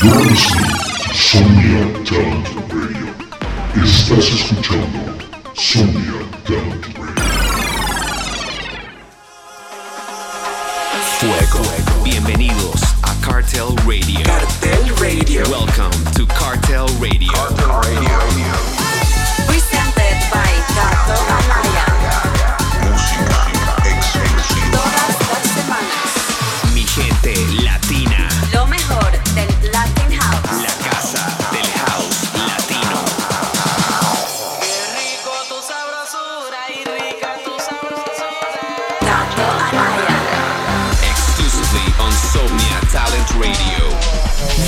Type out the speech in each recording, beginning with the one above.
Sonia Talent Radio. Estás escuchando Sonia Talent Radio. Fuego. Bienvenidos a Cartel Radio. Cartel Radio. Welcome to Cartel Radio. Presented by Tato Amaya. Todas las semanas. Mi gente latina. Lo mejor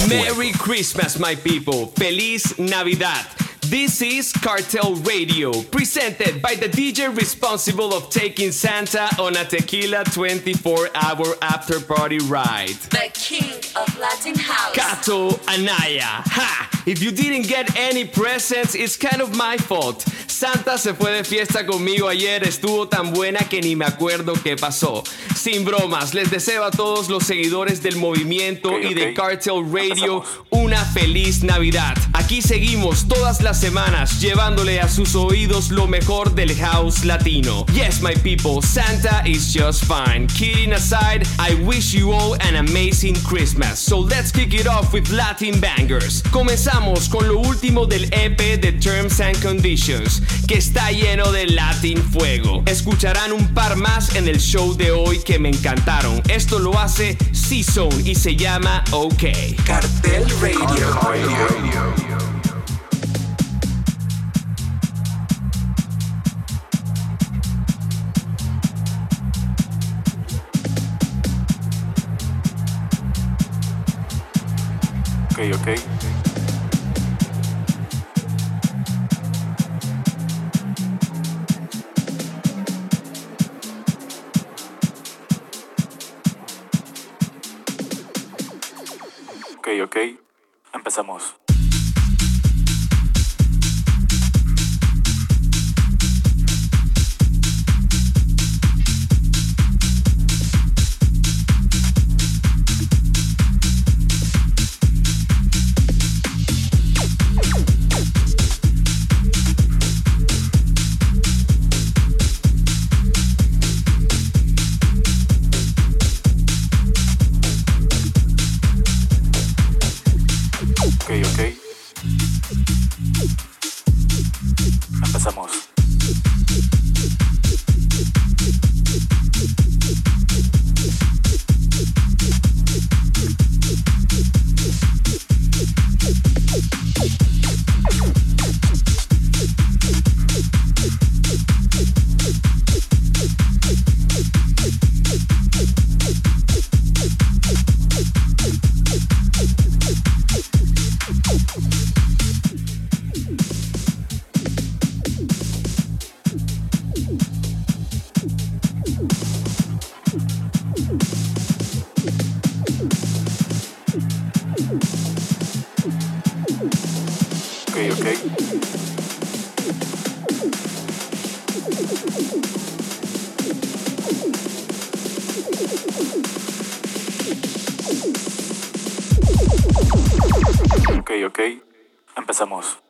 Merry Christmas, my people. Feliz Navidad. This is Cartel Radio, presented by the DJ responsible of taking Santa on a tequila 24 hour after party ride. The king of Latin House. Kato Anaya. Ha! If you didn't get any presents, it's kind of my fault. Santa se fue de fiesta conmigo ayer, estuvo tan buena que ni me acuerdo qué pasó. Sin bromas, les deseo a todos los seguidores del movimiento y de. Cartel Radio una feliz Navidad. Aquí seguimos todas las semanas llevándole a sus oídos lo mejor del house latino. Yes, my people, Santa is just fine. Kidding aside, I wish you all an amazing Christmas. So let's kick it off with Latin bangers. Comenzamos con lo último del EP de Terms and Conditions, que está lleno de Latin fuego. Escucharán un par más en el show de hoy que me encantaron. Esto lo hace C-Zone y se llama OK. Cartel Radio. Ok, ok. Ok, ok. Empezamos. Empezamos. Ok. Empezamos.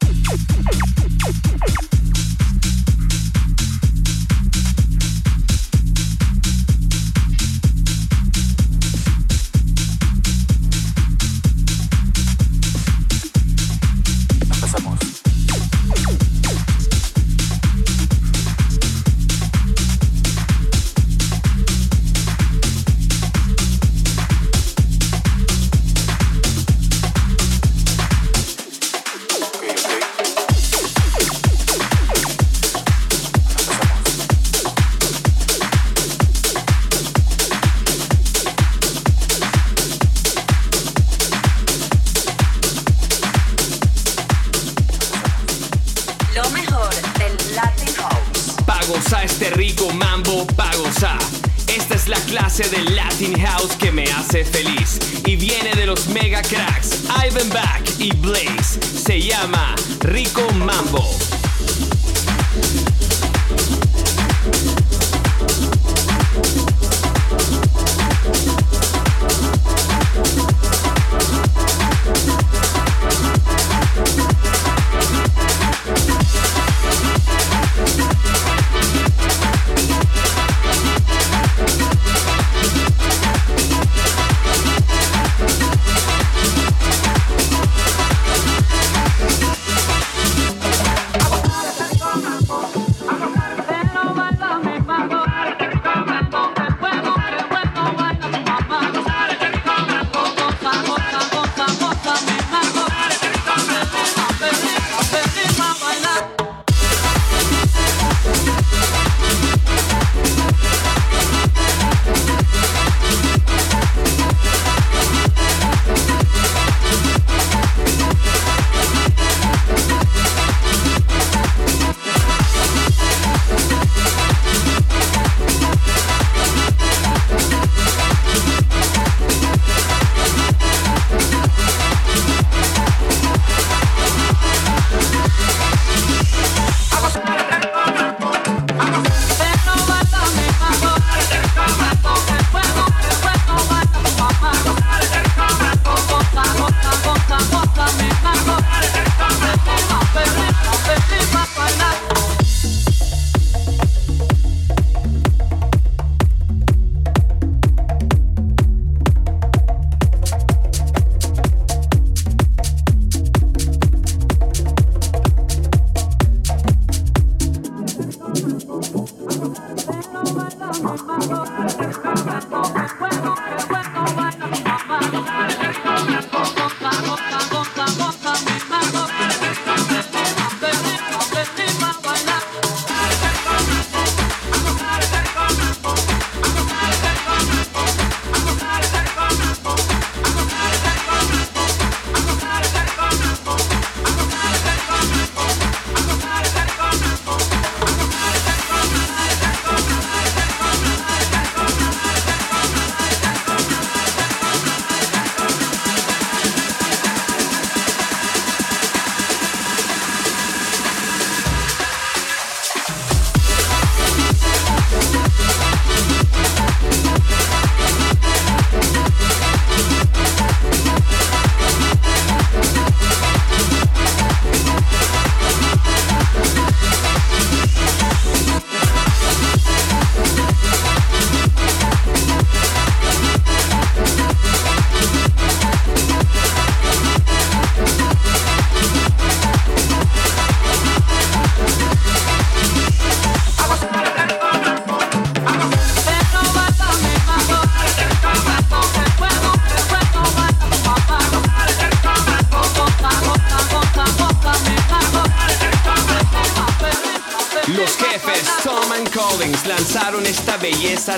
Esta es la clase de Latin House que me hace feliz. Y viene de los mega cracks Ivan Back y Blaze. Se llama Rico Mambo.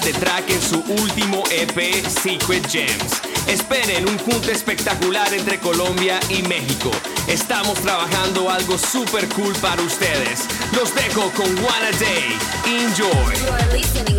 De track en su último EP Secret Gems. Esperen un junte espectacular entre Colombia y México. Estamos trabajando algo super cool para ustedes. Los dejo con One a Day. Enjoy.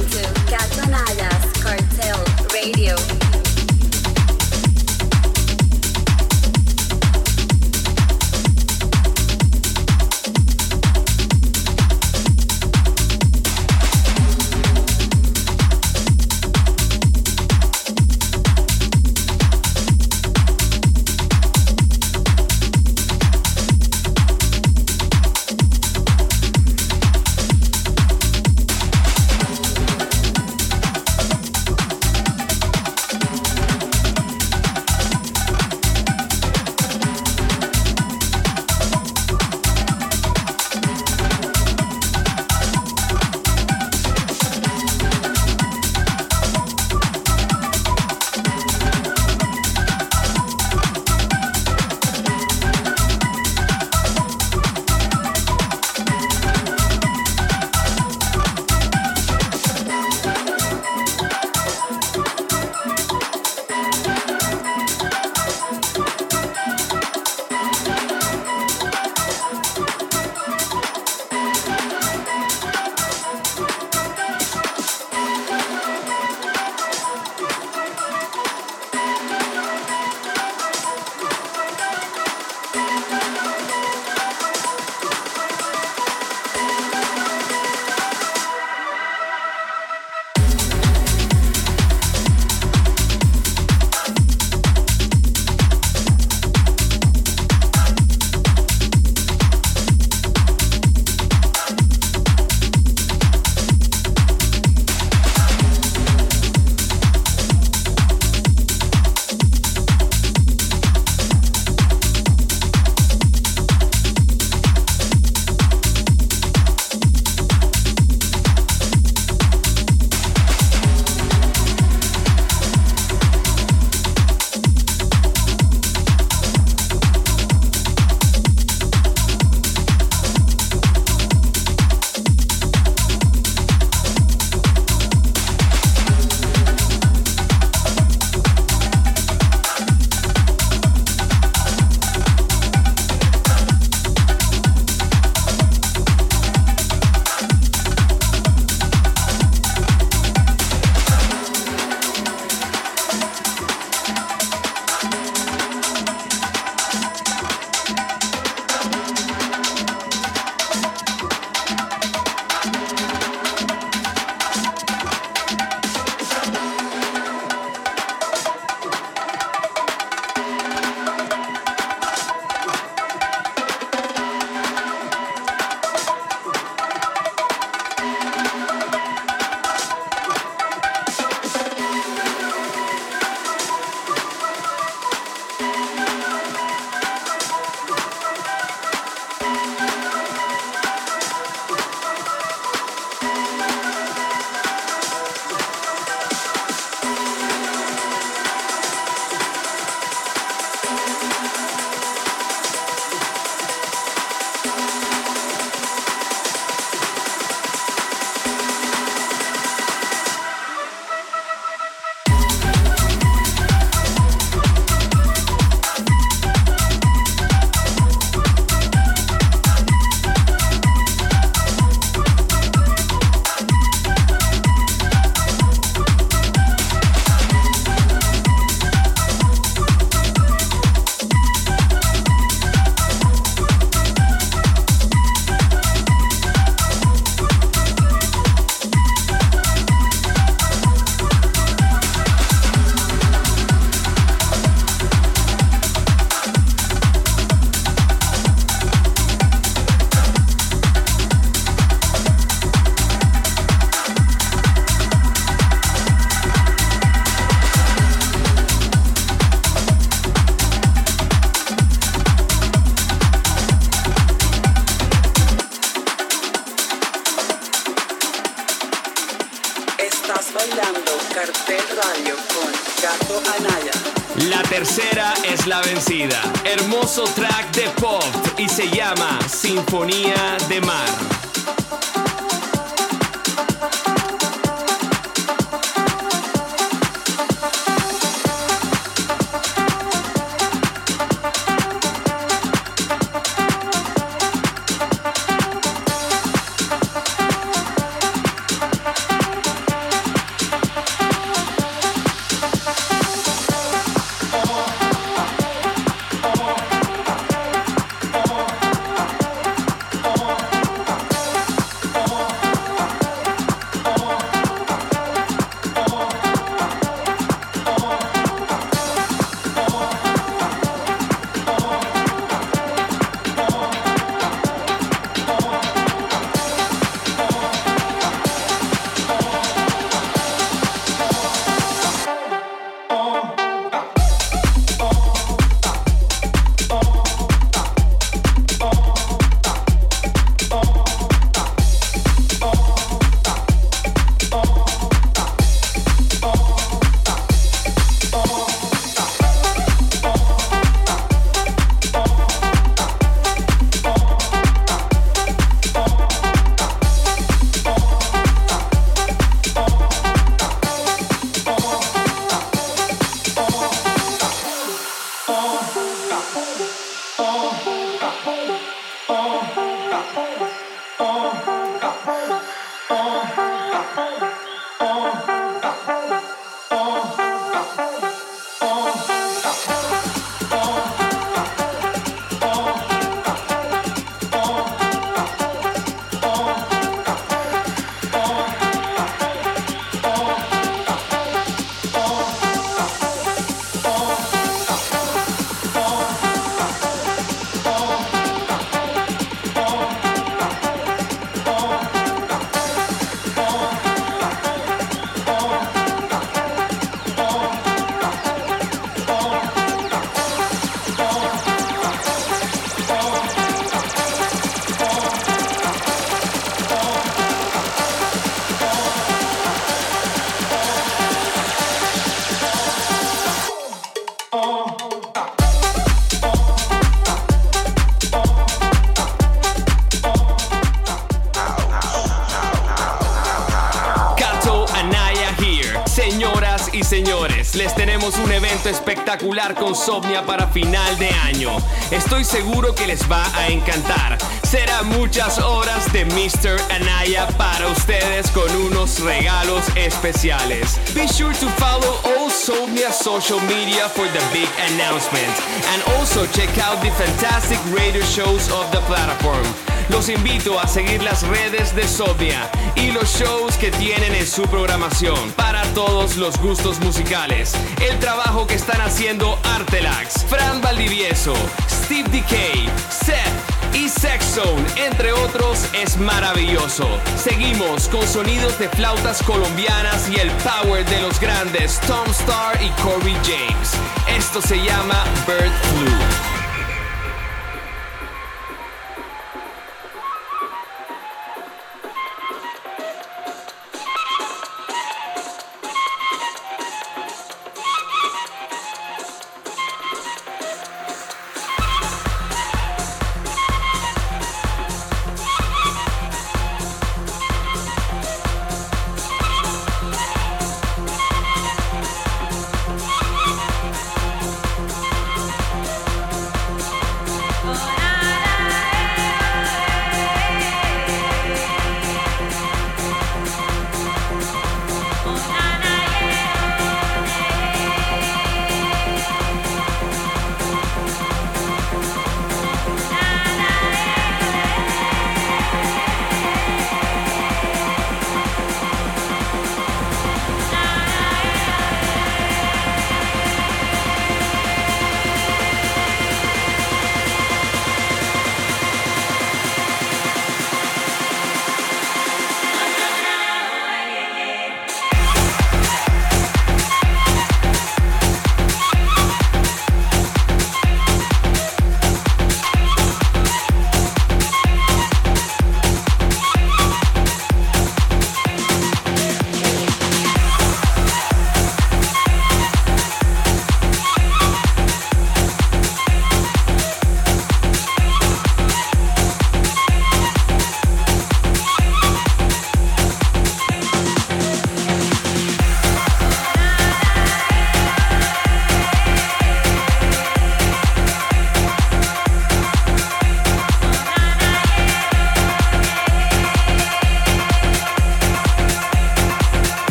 Espectacular con Somnia para final de año. Estoy seguro que les va a encantar. Será muchas horas de Mr. Anaya para ustedes con unos regalos especiales. Be sure to follow all Somnia social media for the big announcement. And also check out the fantastic radio shows of the platform. Los invito a seguir las redes de Sobia y los shows que tienen en su programación para todos los gustos musicales. El trabajo que están haciendo Artelax, Fran Valdivieso, Steve Decay, Seth y Zone, entre otros, es maravilloso. Seguimos con sonidos de flautas colombianas y el power de los grandes Tom Starr y Corey James. Esto se llama Bird Flu.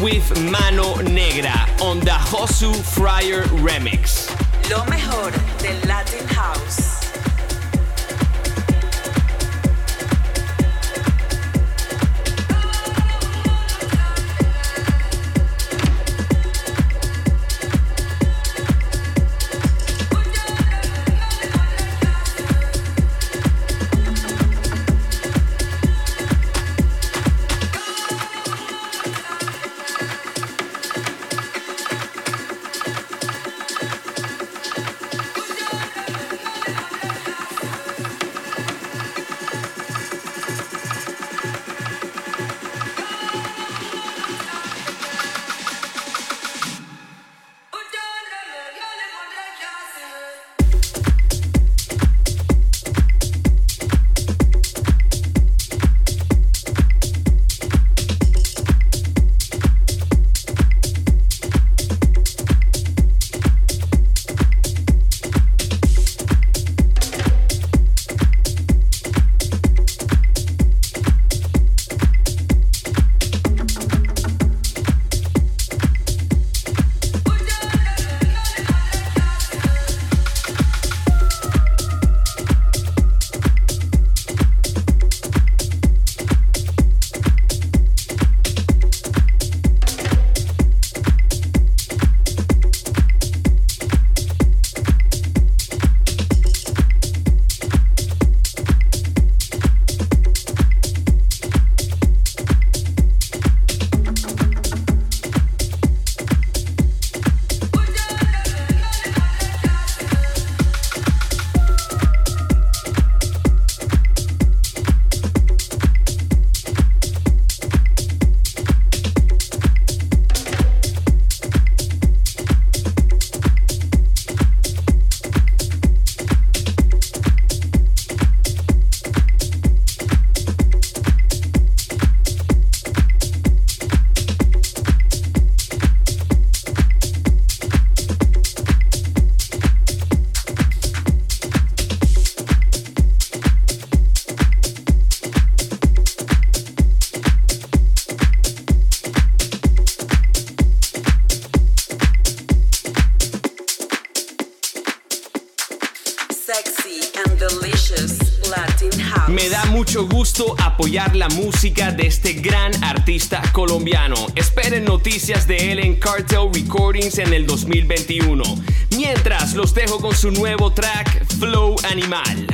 With Mano Negra on the Josu Fryer remix. Lo mejor del Latin House. La música de este gran artista colombiano. Esperen noticias de él en Cartel Recordings en el 2021. Mientras los dejo con su nuevo track, Flow Animal.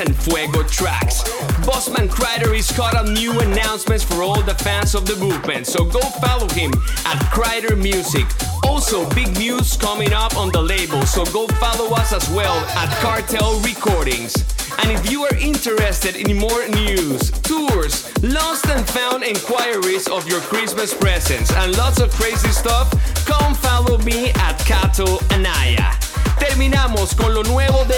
And Fuego tracks. Bossman Kreider is caught on new announcements for all the fans of the movement, so go follow him at Kreider Music. Also, big news coming up on the label, so go follow us as well at Cartel Recordings. And if you are interested in more news, tours, lost and found inquiries of your Christmas presents, and lots of crazy stuff, come follow me at Kato Anaya. Terminamos con lo nuevo de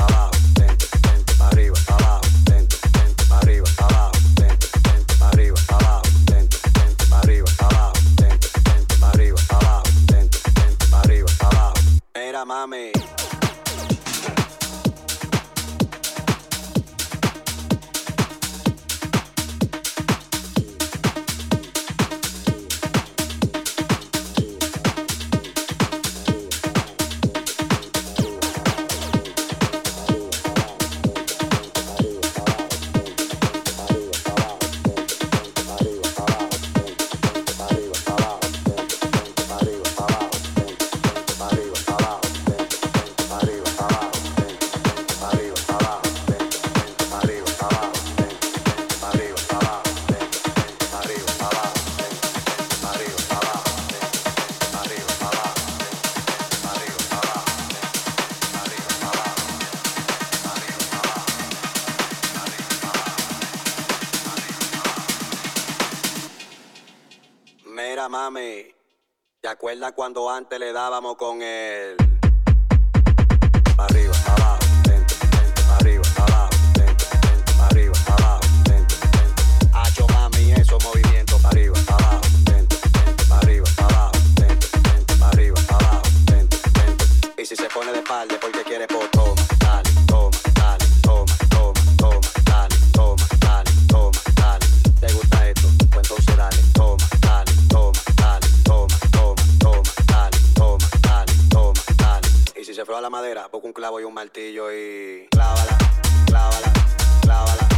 i cuando antes le dábamos con él. madera, busca un clavo y un martillo y clávala, clávala, clávala.